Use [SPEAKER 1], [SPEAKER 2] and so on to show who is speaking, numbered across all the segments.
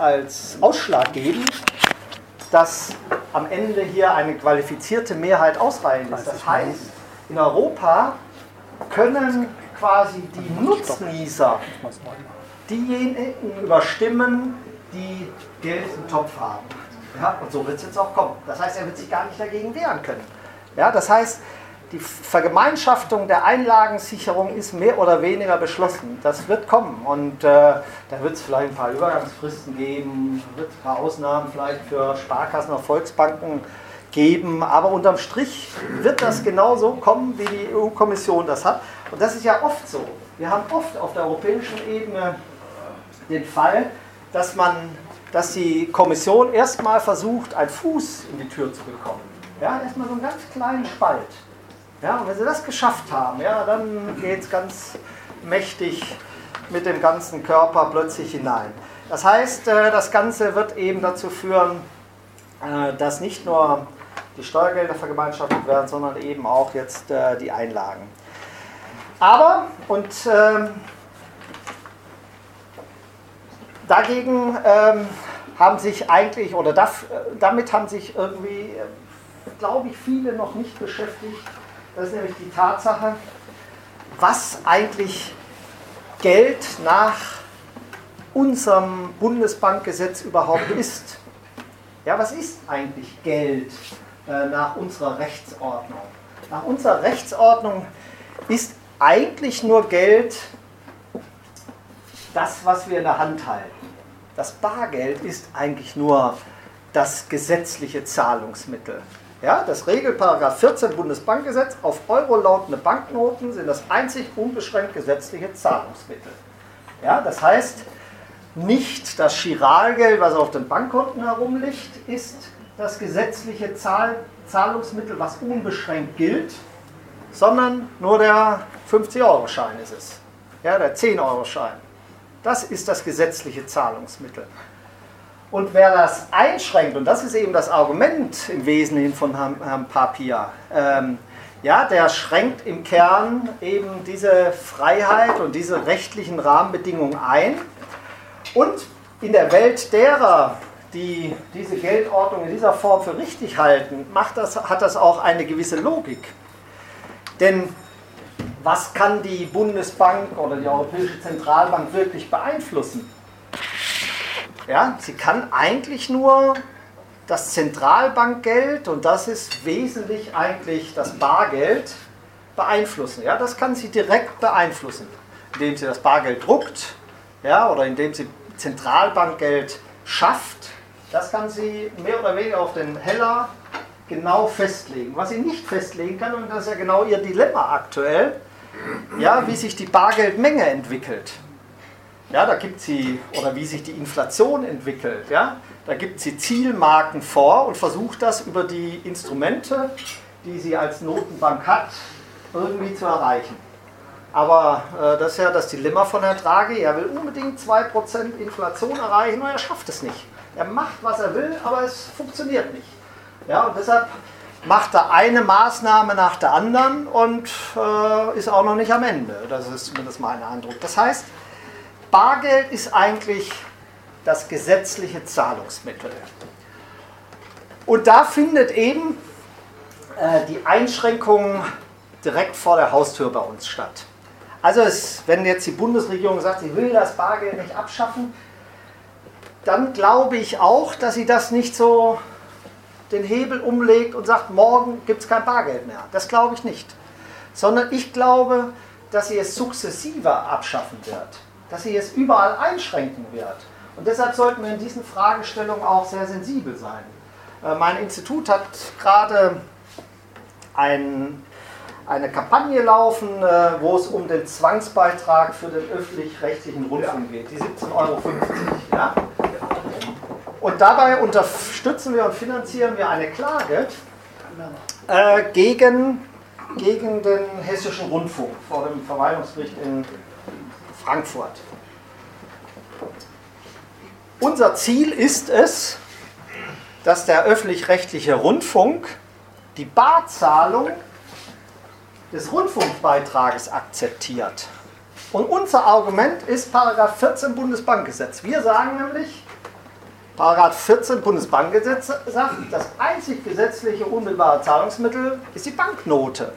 [SPEAKER 1] als ausschlaggebend, dass am Ende hier eine qualifizierte Mehrheit ausreichend ist. Das heißt, in Europa können quasi die Nutznießer diejenigen überstimmen, die Geld im Topf haben. Ja, und so wird es jetzt auch kommen. Das heißt, er wird sich gar nicht dagegen wehren können. Ja, das heißt, die Vergemeinschaftung der Einlagensicherung ist mehr oder weniger beschlossen. Das wird kommen und äh, da wird es vielleicht ein paar Übergangsfristen geben, wird ein paar Ausnahmen vielleicht für Sparkassen oder Volksbanken geben, aber unterm Strich wird das genauso kommen, wie die EU-Kommission das hat. Und das ist ja oft so. Wir haben oft auf der europäischen Ebene den Fall, dass man, dass die Kommission erstmal versucht, einen Fuß in die Tür zu bekommen. Ja, erstmal so einen ganz kleinen Spalt. Ja, und wenn sie das geschafft haben, ja, dann geht es ganz mächtig mit dem ganzen Körper plötzlich hinein. Das heißt, äh, das Ganze wird eben dazu führen, äh, dass nicht nur die Steuergelder vergemeinschaftet werden, sondern eben auch jetzt äh, die Einlagen. Aber, und ähm, dagegen ähm, haben sich eigentlich, oder damit haben sich irgendwie, glaube ich, viele noch nicht beschäftigt, das ist nämlich die Tatsache, was eigentlich Geld nach unserem Bundesbankgesetz überhaupt ist. Ja, was ist eigentlich Geld äh, nach unserer Rechtsordnung? Nach unserer Rechtsordnung ist eigentlich nur Geld das, was wir in der Hand halten. Das Bargeld ist eigentlich nur das gesetzliche Zahlungsmittel. Ja, das Regelparagraph 14 Bundesbankgesetz, auf Euro lautende Banknoten sind das einzig unbeschränkt gesetzliche Zahlungsmittel. Ja, das heißt, nicht das Chiralgeld, was auf den Bankkonten herumliegt, ist das gesetzliche Zahl Zahlungsmittel, was unbeschränkt gilt, sondern nur der 50-Euro-Schein ist es. Ja, der 10-Euro-Schein. Das ist das gesetzliche Zahlungsmittel. Und wer das einschränkt, und das ist eben das Argument im Wesentlichen von Herrn Papia, ähm, ja, der schränkt im Kern eben diese Freiheit und diese rechtlichen Rahmenbedingungen ein. Und in der Welt derer, die diese Geldordnung in dieser Form für richtig halten, macht das, hat das auch eine gewisse Logik. Denn was kann die Bundesbank oder die Europäische Zentralbank wirklich beeinflussen? Ja, sie kann eigentlich nur das Zentralbankgeld, und das ist wesentlich eigentlich das Bargeld, beeinflussen. Ja, das kann sie direkt beeinflussen, indem sie das Bargeld druckt ja, oder indem sie Zentralbankgeld schafft. Das kann sie mehr oder weniger auf den Heller genau festlegen. Was sie nicht festlegen kann, und das ist ja genau ihr Dilemma aktuell, ja, wie sich die Bargeldmenge entwickelt. Ja, da gibt sie, oder wie sich die Inflation entwickelt, ja, da gibt sie Zielmarken vor und versucht das über die Instrumente, die sie als Notenbank hat, irgendwie zu erreichen. Aber äh, das ist ja das Dilemma von Herrn Draghi. Er will unbedingt 2% Inflation erreichen und er schafft es nicht. Er macht, was er will, aber es funktioniert nicht. Ja, und deshalb macht er eine Maßnahme nach der anderen und äh, ist auch noch nicht am Ende. Das ist zumindest mein Eindruck. Das heißt, Bargeld ist eigentlich das gesetzliche Zahlungsmittel. Und da findet eben äh, die Einschränkung direkt vor der Haustür bei uns statt. Also es, wenn jetzt die Bundesregierung sagt, sie will das Bargeld nicht abschaffen, dann glaube ich auch, dass sie das nicht so den Hebel umlegt und sagt, morgen gibt es kein Bargeld mehr. Das glaube ich nicht. Sondern ich glaube, dass sie es sukzessiver abschaffen wird dass sie es überall einschränken wird. Und deshalb sollten wir in diesen Fragestellungen auch sehr sensibel sein. Äh, mein Institut hat gerade ein, eine Kampagne laufen, äh, wo es um den Zwangsbeitrag für den öffentlich-rechtlichen Rundfunk geht, die 17,50 Euro. Ja? Und dabei unterstützen wir und finanzieren wir eine Klage äh, gegen, gegen den hessischen Rundfunk vor dem Verwaltungsgericht in Frankfurt. Unser Ziel ist es, dass der öffentlich-rechtliche Rundfunk die Barzahlung des Rundfunkbeitrages akzeptiert. Und unser Argument ist 14 Bundesbankgesetz. Wir sagen nämlich, Paragraph 14 Bundesbankgesetz sagt, das einzig gesetzliche unmittelbare Zahlungsmittel ist die Banknote.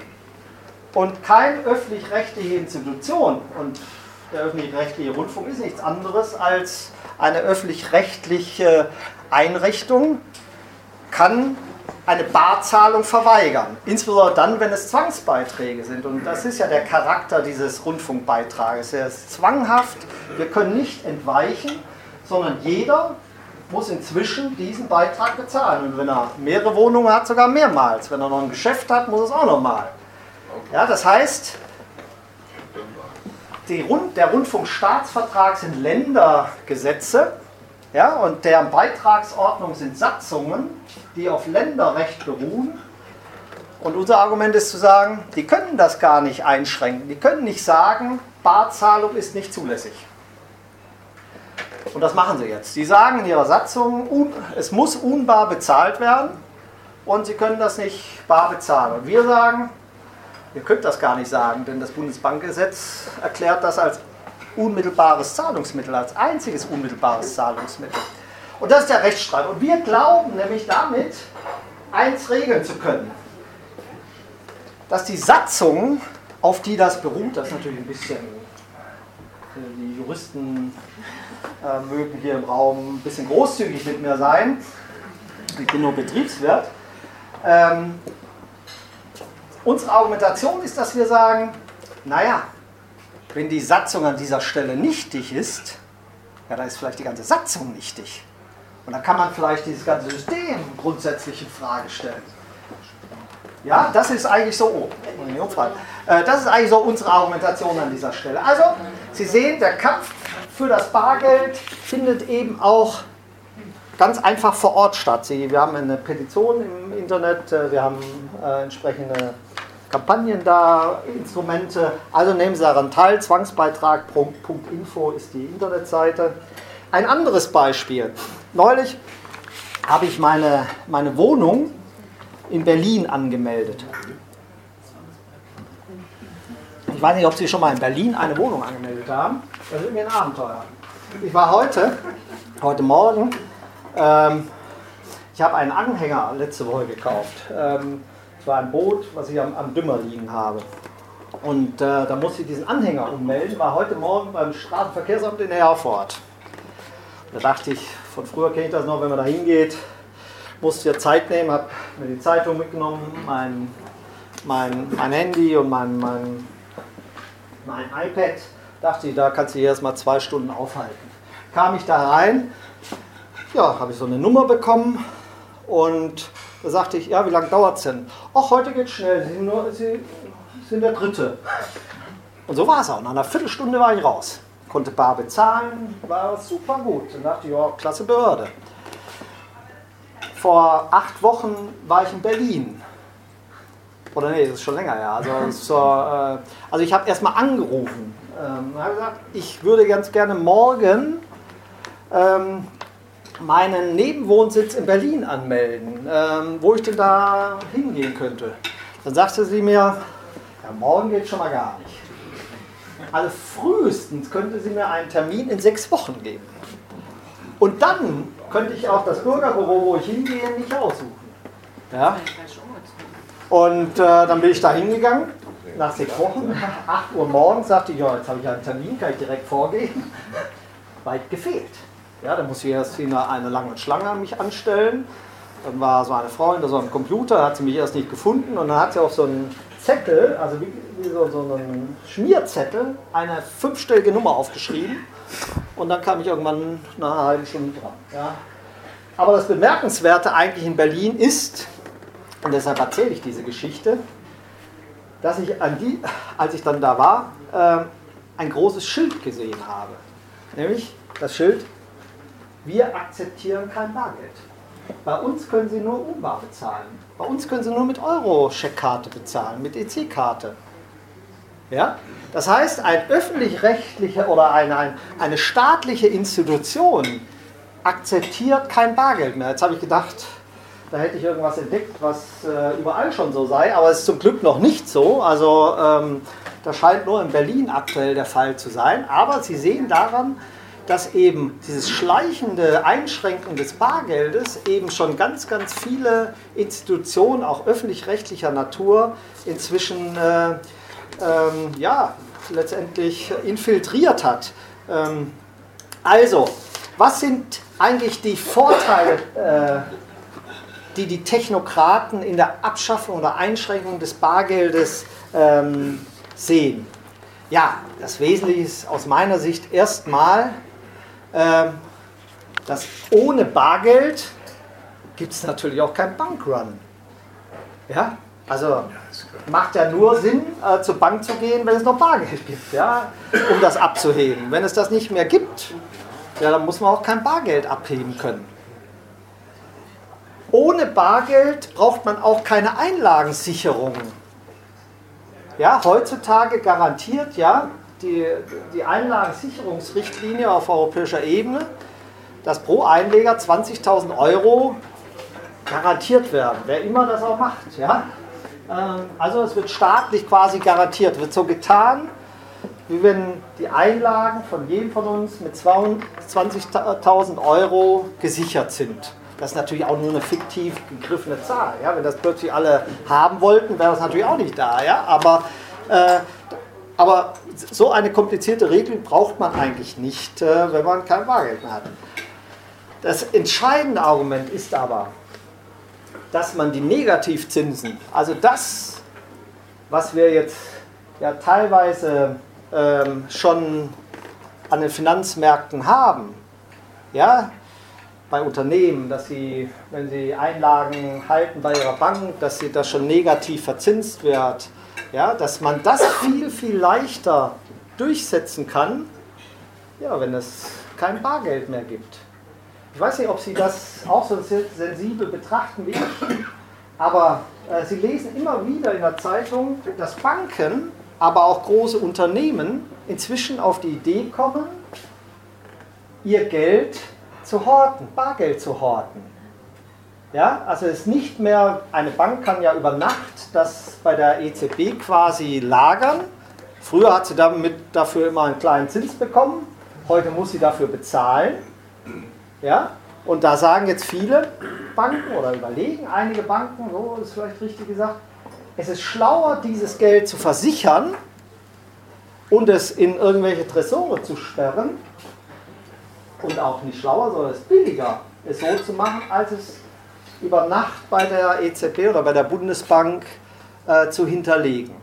[SPEAKER 1] Und keine öffentlich-rechtliche Institution, und der öffentlich-rechtliche Rundfunk ist nichts anderes als eine öffentlich-rechtliche Einrichtung, kann eine Barzahlung verweigern. Insbesondere dann, wenn es Zwangsbeiträge sind. Und das ist ja der Charakter dieses Rundfunkbeitrages. Er ist zwanghaft, wir können nicht entweichen, sondern jeder muss inzwischen diesen Beitrag bezahlen. Und wenn er mehrere Wohnungen hat, sogar mehrmals. Wenn er noch ein Geschäft hat, muss es auch nochmal. Ja, das heißt, Rund, der Rundfunkstaatsvertrag sind Ländergesetze ja, und deren Beitragsordnung sind Satzungen, die auf Länderrecht beruhen. Und unser Argument ist zu sagen, die können das gar nicht einschränken. Die können nicht sagen, Barzahlung ist nicht zulässig. Und das machen sie jetzt. Sie sagen in ihrer Satzung, es muss unbar bezahlt werden und sie können das nicht bar bezahlen. Und wir sagen, ihr könnt das gar nicht sagen, denn das Bundesbankgesetz erklärt das als unmittelbares Zahlungsmittel, als einziges unmittelbares Zahlungsmittel. Und das ist der Rechtsstreit. Und wir glauben nämlich damit, eins regeln zu können. Dass die Satzung, auf die das beruht, das ist natürlich ein bisschen, äh, die Juristen äh, mögen hier im Raum ein bisschen großzügig mit mir sein. Ich bin nur Betriebswirt. Ähm, unsere Argumentation ist, dass wir sagen, naja, wenn die Satzung an dieser Stelle nichtig ist, ja, dann ist vielleicht die ganze Satzung nichtig. Und dann kann man vielleicht dieses ganze System grundsätzlich in Frage stellen. Ja, das ist eigentlich so, oh, äh, das ist eigentlich so unsere Argumentation an dieser Stelle. Also, Sie sehen, der Kampf für das Bargeld findet eben auch ganz einfach vor Ort statt. Sie, wir haben eine Petition im Internet, äh, wir haben äh, entsprechende Kampagnen da, Instrumente. Also nehmen Sie daran teil. Zwangsbeitrag.info ist die Internetseite. Ein anderes Beispiel. Neulich habe ich meine, meine Wohnung in Berlin angemeldet. Ich weiß nicht, ob Sie schon mal in Berlin eine Wohnung angemeldet haben. Das ist mir ein Abenteuer. Ich war heute, heute Morgen, ähm, ich habe einen Anhänger letzte Woche gekauft. Ähm, es war ein Boot, was ich am, am Dümmer liegen habe. Und äh, da musste ich diesen Anhänger ummelden, war heute Morgen beim Straßenverkehrsamt in Erfurt. Da dachte ich, von früher kenne ich das noch, wenn man da hingeht, musste ja Zeit nehmen, habe mir die Zeitung mitgenommen, mein, mein, mein Handy und mein, mein, mein iPad. Dachte ich, da kannst du dich erst mal zwei Stunden aufhalten. Kam ich da rein, ja, habe ich so eine Nummer bekommen und da sagte ich, ja, wie lange dauert es denn? Ach, heute geht schnell, Sie, nur, Sie sind der Dritte. Und so war es auch. Nach einer Viertelstunde war ich raus. Konnte bar bezahlen, war super gut. Dann dachte ich, ja, klasse Behörde. Vor acht Wochen war ich in Berlin. Oder nee, das ist schon länger her. Also, so, äh, also ich habe erstmal angerufen. Ähm, habe gesagt, ich würde ganz gerne morgen ähm, meinen Nebenwohnsitz in Berlin anmelden, ähm, wo ich denn da hingehen könnte. Dann sagte sie mir, ja, morgen geht schon mal gar nicht. Also frühestens könnte sie mir einen Termin in sechs Wochen geben. Und dann könnte ich auch das Bürgerbüro, wo ich hingehe, nicht aussuchen. Ja? Und äh, dann bin ich da hingegangen, nach sechs Wochen, 8 Uhr morgens, sagte ich, ja, jetzt habe ich einen Termin, kann ich direkt vorgehen. Weit gefehlt. Ja, dann muss ich erst in eine lange Schlange an mich anstellen. Dann war so eine Frau hinter so einem Computer, hat sie mich erst nicht gefunden und dann hat sie auf so einen Zettel, also wie, wie so, so einen Schmierzettel, eine fünfstellige Nummer aufgeschrieben und dann kam ich irgendwann nach einer halben Stunde dran. Ja. Aber das Bemerkenswerte eigentlich in Berlin ist, und deshalb erzähle ich diese Geschichte, dass ich, an die, als ich dann da war, äh, ein großes Schild gesehen habe. Nämlich das Schild wir akzeptieren kein Bargeld. Bei uns können Sie nur unbar bezahlen. Bei uns können Sie nur mit Euro-Scheckkarte bezahlen, mit EC-Karte. Ja? Das heißt, ein öffentlich-rechtlicher oder eine, eine staatliche Institution akzeptiert kein Bargeld mehr. Jetzt habe ich gedacht, da hätte ich irgendwas entdeckt, was äh, überall schon so sei, aber es ist zum Glück noch nicht so. Also ähm, das scheint nur in Berlin aktuell der Fall zu sein. Aber Sie sehen daran, dass eben dieses schleichende Einschränken des Bargeldes eben schon ganz, ganz viele Institutionen, auch öffentlich-rechtlicher Natur, inzwischen äh, ähm, ja, letztendlich infiltriert hat. Ähm, also, was sind eigentlich die Vorteile, äh, die die Technokraten in der Abschaffung oder Einschränkung des Bargeldes ähm, sehen? Ja, das Wesentliche ist aus meiner Sicht erstmal, dass ohne Bargeld gibt es natürlich auch keinen Bankrun. Ja, also macht ja nur Sinn, äh, zur Bank zu gehen, wenn es noch Bargeld gibt, ja, um das abzuheben. Wenn es das nicht mehr gibt, ja, dann muss man auch kein Bargeld abheben können. Ohne Bargeld braucht man auch keine Einlagensicherung. Ja, heutzutage garantiert ja die, die Einlagensicherungsrichtlinie auf europäischer Ebene, dass pro Einleger 20.000 Euro garantiert werden, wer immer das auch macht. Ja? Ähm, also es wird staatlich quasi garantiert, wird so getan, wie wenn die Einlagen von jedem von uns mit 20.000 Euro gesichert sind. Das ist natürlich auch nur eine fiktiv gegriffene Zahl. Ja? Wenn das plötzlich alle haben wollten, wäre das natürlich auch nicht da. Ja? Aber, äh, aber so eine komplizierte Regelung braucht man eigentlich nicht, äh, wenn man kein Bargeld mehr hat. Das entscheidende Argument ist aber, dass man die Negativzinsen, also das, was wir jetzt ja teilweise ähm, schon an den Finanzmärkten haben, ja, bei Unternehmen, dass sie, wenn sie Einlagen halten bei ihrer Bank, dass sie das schon negativ verzinst wird, ja, dass man das viel, viel leichter durchsetzen kann, ja, wenn es kein Bargeld mehr gibt. Ich weiß nicht, ob Sie das auch so sensibel betrachten wie ich, aber äh, Sie lesen immer wieder in der Zeitung, dass Banken, aber auch große Unternehmen inzwischen auf die Idee kommen, ihr Geld zu horten, Bargeld zu horten. Ja, also es ist nicht mehr, eine Bank kann ja über Nacht das bei der EZB quasi lagern. Früher hat sie damit dafür immer einen kleinen Zins bekommen, heute muss sie dafür bezahlen. Ja? Und da sagen jetzt viele Banken oder überlegen einige Banken, so ist vielleicht richtig gesagt, es ist schlauer, dieses Geld zu versichern und es in irgendwelche Tresore zu sperren. Und auch nicht schlauer, sondern es ist billiger, es so zu machen, als es über Nacht bei der EZB oder bei der Bundesbank äh, zu hinterlegen.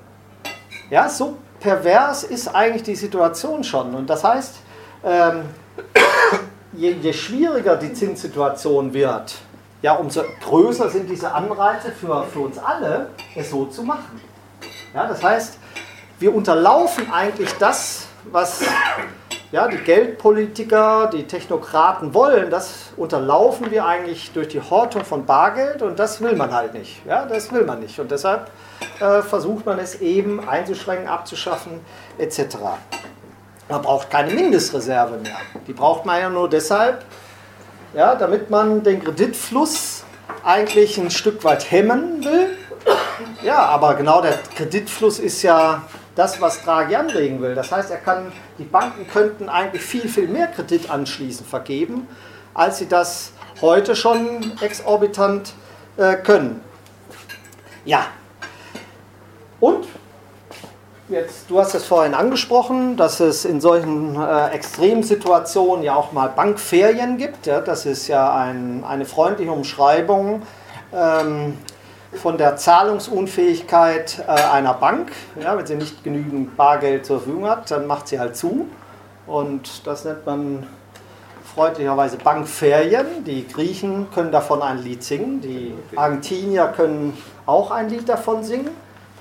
[SPEAKER 1] Ja, so pervers ist eigentlich die Situation schon. Und das heißt, ähm, je, je schwieriger die Zinssituation wird, ja, umso größer sind diese Anreize für, für uns alle, es so zu machen. Ja, das heißt, wir unterlaufen eigentlich das, was ja, die Geldpolitiker, die Technokraten wollen, das unterlaufen wir eigentlich durch die Hortung von Bargeld und das will man halt nicht. Ja, das will man nicht. Und deshalb äh, versucht man es eben einzuschränken, abzuschaffen etc. Man braucht keine Mindestreserve mehr. Die braucht man ja nur deshalb, ja, damit man den Kreditfluss eigentlich ein Stück weit hemmen will. Ja, aber genau der Kreditfluss ist ja das, was Draghi anregen will. Das heißt, er kann, die Banken könnten eigentlich viel, viel mehr Kredit anschließend vergeben, als sie das heute schon exorbitant äh, können. Ja. Und Jetzt, du hast es vorhin angesprochen, dass es in solchen äh, Extremsituationen ja auch mal Bankferien gibt. Ja, das ist ja ein, eine freundliche Umschreibung ähm, von der Zahlungsunfähigkeit äh, einer Bank. Ja, wenn sie nicht genügend Bargeld zur Verfügung hat, dann macht sie halt zu. Und das nennt man freundlicherweise Bankferien. Die Griechen können davon ein Lied singen, die Argentinier können auch ein Lied davon singen.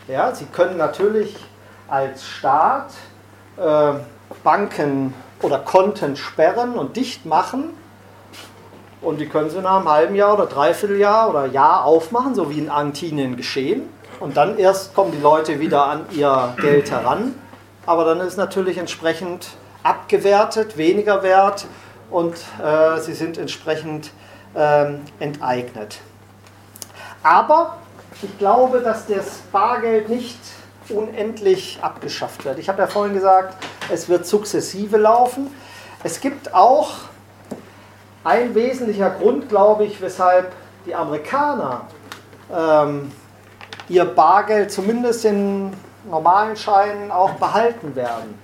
[SPEAKER 1] Ja, sie können natürlich als Staat äh, Banken oder Konten sperren und dicht machen. Und die können sie nach einem halben Jahr oder Dreivierteljahr oder Jahr aufmachen, so wie in Argentinien geschehen. Und dann erst kommen die Leute wieder an ihr Geld heran. Aber dann ist natürlich entsprechend abgewertet, weniger wert und äh, sie sind entsprechend äh, enteignet. Aber ich glaube, dass das Bargeld nicht unendlich abgeschafft wird. Ich habe ja vorhin gesagt, es wird sukzessive laufen. es gibt auch ein wesentlicher Grund, glaube ich, weshalb die Amerikaner ähm, ihr Bargeld zumindest in normalen Scheinen auch behalten werden.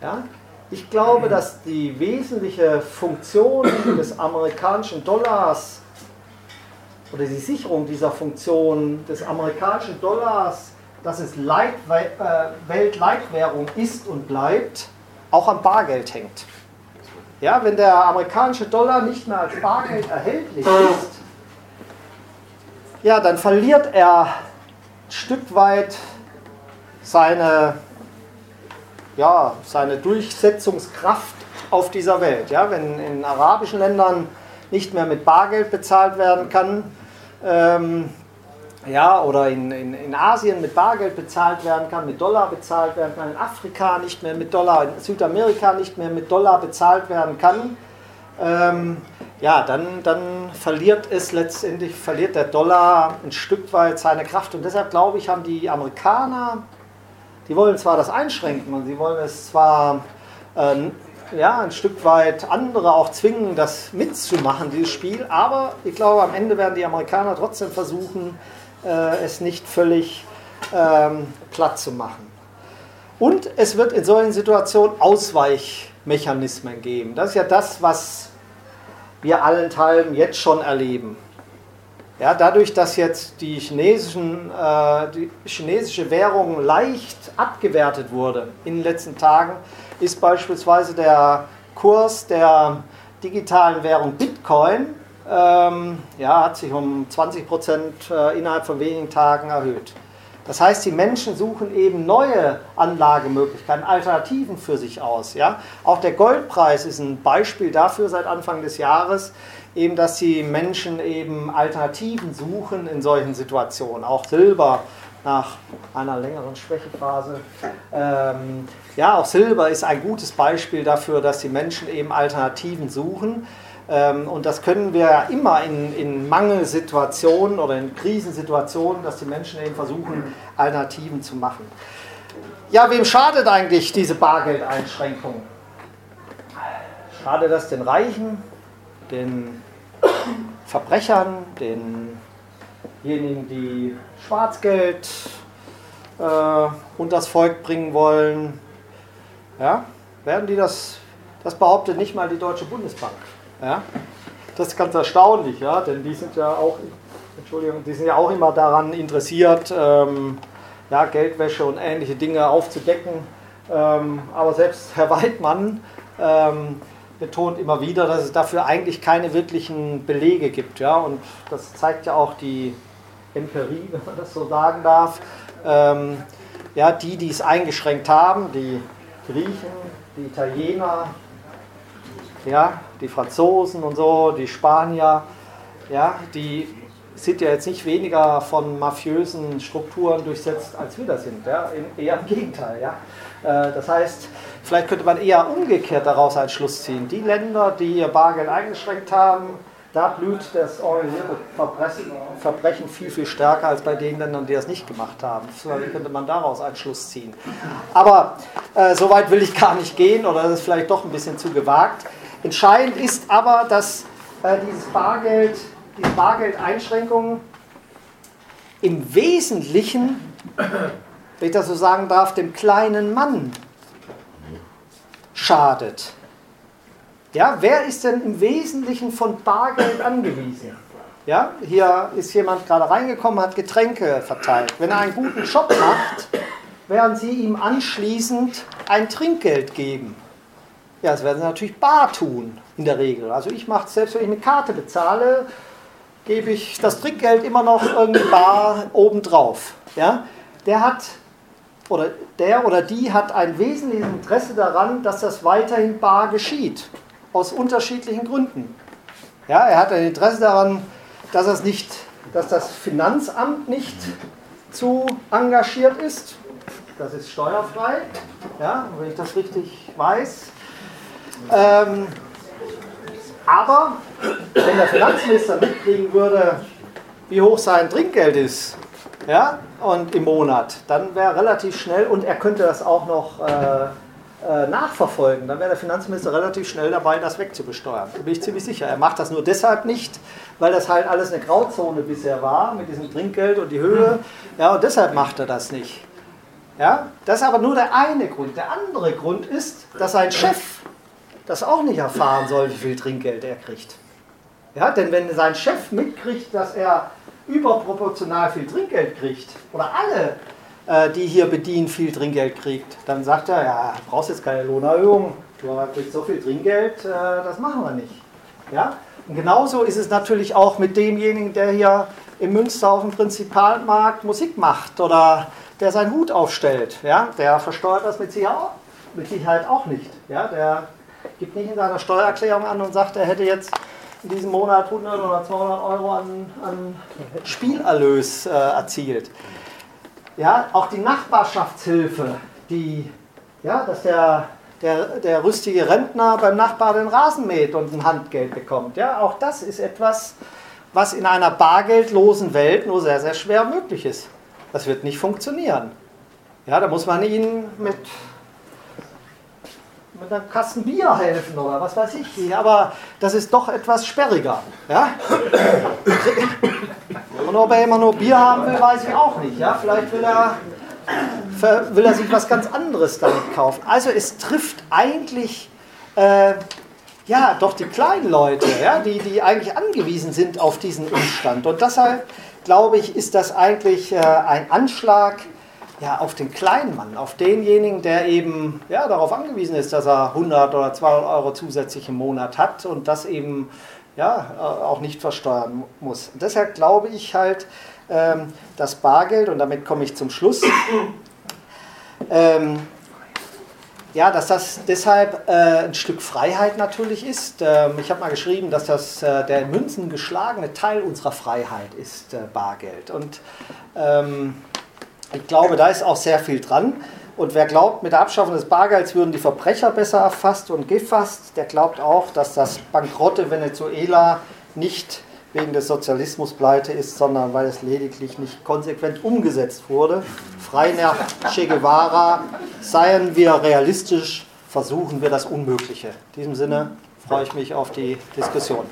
[SPEAKER 1] Ja? Ich glaube, dass die wesentliche Funktion des amerikanischen Dollars oder die Sicherung dieser Funktion des amerikanischen Dollars, dass es Leit, äh, Weltleitwährung ist und bleibt, auch am Bargeld hängt. Ja, wenn der amerikanische Dollar nicht mehr als Bargeld erhältlich ist, ja, dann verliert er ein Stück weit seine, ja, seine Durchsetzungskraft auf dieser Welt. Ja, wenn in arabischen Ländern nicht mehr mit Bargeld bezahlt werden kann, ähm, ja, oder in, in, in Asien mit Bargeld bezahlt werden kann, mit Dollar bezahlt werden kann, in Afrika nicht mehr mit Dollar, in Südamerika nicht mehr mit Dollar bezahlt werden kann, ähm, ja, dann, dann verliert es letztendlich, verliert der Dollar ein Stück weit seine Kraft. Und deshalb glaube ich, haben die Amerikaner, die wollen zwar das einschränken und sie wollen es zwar äh, ja, ein Stück weit andere auch zwingen, das mitzumachen, dieses Spiel, aber ich glaube, am Ende werden die Amerikaner trotzdem versuchen, äh, es nicht völlig ähm, platt zu machen. Und es wird in solchen Situationen Ausweichmechanismen geben. Das ist ja das, was wir allenthalben jetzt schon erleben. Ja, dadurch, dass jetzt die, chinesischen, äh, die chinesische Währung leicht abgewertet wurde in den letzten Tagen, ist beispielsweise der Kurs der digitalen Währung Bitcoin, ähm, ja, hat sich um 20 Prozent äh, innerhalb von wenigen Tagen erhöht. Das heißt, die Menschen suchen eben neue Anlagemöglichkeiten, Alternativen für sich aus. Ja? Auch der Goldpreis ist ein Beispiel dafür seit Anfang des Jahres, eben, dass die Menschen eben Alternativen suchen in solchen Situationen. Auch Silber nach einer längeren Schwächephase. Ähm, ja, auch Silber ist ein gutes Beispiel dafür, dass die Menschen eben Alternativen suchen. Ähm, und das können wir immer in, in Mangelsituationen oder in Krisensituationen, dass die Menschen eben versuchen, Alternativen zu machen. Ja, wem schadet eigentlich diese Bargeldeinschränkung? Schadet das den Reichen, den Verbrechern, denjenigen, die Schwarzgeld äh, das Volk bringen wollen? Ja, werden die das, das behauptet nicht mal die Deutsche Bundesbank. Ja? Das ist ganz erstaunlich, ja? denn die sind ja auch, Entschuldigung, die sind ja auch immer daran interessiert, ähm, ja, Geldwäsche und ähnliche Dinge aufzudecken. Ähm, aber selbst Herr Weidmann ähm, betont immer wieder, dass es dafür eigentlich keine wirklichen Belege gibt. Ja? Und das zeigt ja auch die Empirie, wenn man das so sagen darf. Ähm, ja, die, die es eingeschränkt haben, die Griechen, die Italiener, ja, die Franzosen und so, die Spanier, ja, die sind ja jetzt nicht weniger von mafiösen Strukturen durchsetzt, als wir das sind. Ja? Eher im Gegenteil. Ja? Äh, das heißt, vielleicht könnte man eher umgekehrt daraus einen Schluss ziehen. Die Länder, die ihr Bargeld eingeschränkt haben, da blüht das organisierte Verbrechen viel, viel stärker als bei den Ländern, die das nicht gemacht haben. So könnte man daraus einen Schluss ziehen. Aber äh, so weit will ich gar nicht gehen oder das ist vielleicht doch ein bisschen zu gewagt. Entscheidend ist aber, dass äh, dieses Bargeld, diese Bargeldeinschränkungen im Wesentlichen, wenn ich das so sagen darf, dem kleinen Mann schadet. Ja, wer ist denn im Wesentlichen von Bargeld angewiesen? Ja, hier ist jemand gerade reingekommen, hat Getränke verteilt. Wenn er einen guten Job macht, werden Sie ihm anschließend ein Trinkgeld geben. Ja, das werden sie natürlich bar tun, in der Regel. Also ich mache es selbst, wenn ich mit Karte bezahle, gebe ich das Trinkgeld immer noch irgendwie bar obendrauf. Ja? Der hat, oder der oder die hat ein wesentliches Interesse daran, dass das weiterhin bar geschieht. Aus unterschiedlichen Gründen. Ja, er hat ein Interesse daran, dass, es nicht, dass das Finanzamt nicht zu engagiert ist. Das ist steuerfrei, ja, wenn ich das richtig weiß. Ähm, aber wenn der Finanzminister mitkriegen würde, wie hoch sein Trinkgeld ist, ja, und im Monat, dann wäre relativ schnell, und er könnte das auch noch äh, äh, nachverfolgen, dann wäre der Finanzminister relativ schnell dabei, das wegzubesteuern. Da bin ich ziemlich sicher. Er macht das nur deshalb nicht, weil das halt alles eine Grauzone bisher war, mit diesem Trinkgeld und die Höhe. Ja, und deshalb macht er das nicht. Ja, das ist aber nur der eine Grund. Der andere Grund ist, dass sein Chef das auch nicht erfahren soll, wie viel Trinkgeld er kriegt. Ja, denn wenn sein Chef mitkriegt, dass er überproportional viel Trinkgeld kriegt, oder alle, äh, die hier bedienen, viel Trinkgeld kriegt, dann sagt er, ja, brauchst jetzt keine Lohnerhöhung, du kriegst so viel Trinkgeld, äh, das machen wir nicht. Ja? Und genauso ist es natürlich auch mit demjenigen, der hier im Münster auf dem Prinzipalmarkt Musik macht oder der seinen Hut aufstellt. Ja? Der versteuert das mit Sicherheit auch nicht. Ja? Der gibt nicht in seiner Steuererklärung an und sagt, er hätte jetzt in diesem Monat 100 oder 200 Euro an, an Spielerlös äh, erzielt. Ja, auch die Nachbarschaftshilfe, die, ja, dass der, der, der rüstige Rentner beim Nachbar den Rasen mäht und ein Handgeld bekommt. Ja, auch das ist etwas, was in einer bargeldlosen Welt nur sehr, sehr schwer möglich ist. Das wird nicht funktionieren. Ja, da muss man ihn mit mit einem Kasten Bier helfen oder was weiß ich. Aber das ist doch etwas sperriger. Ja? Und ob er immer nur Bier haben will, weiß ich auch nicht. Ja? Vielleicht will er, will er sich was ganz anderes damit kaufen. Also es trifft eigentlich äh, ja, doch die kleinen Leute, ja? die, die eigentlich angewiesen sind auf diesen Umstand. Und deshalb glaube ich, ist das eigentlich äh, ein Anschlag ja, auf den kleinen Mann, auf denjenigen, der eben ja, darauf angewiesen ist, dass er 100 oder 200 Euro zusätzlich im Monat hat und das eben ja, äh, auch nicht versteuern muss. Und deshalb glaube ich halt, ähm, das Bargeld, und damit komme ich zum Schluss, ähm, ja, dass das deshalb äh, ein Stück Freiheit natürlich ist. Ähm, ich habe mal geschrieben, dass das äh, der in Münzen geschlagene Teil unserer Freiheit ist, äh, Bargeld. Und ähm, ich glaube, da ist auch sehr viel dran. Und wer glaubt, mit der Abschaffung des Bargelds würden die Verbrecher besser erfasst und gefasst, der glaubt auch, dass das Bankrotte Venezuela nicht wegen des Sozialismus pleite ist, sondern weil es lediglich nicht konsequent umgesetzt wurde. Frei nach Che Guevara, seien wir realistisch, versuchen wir das Unmögliche. In diesem Sinne freue ich mich auf die Diskussion.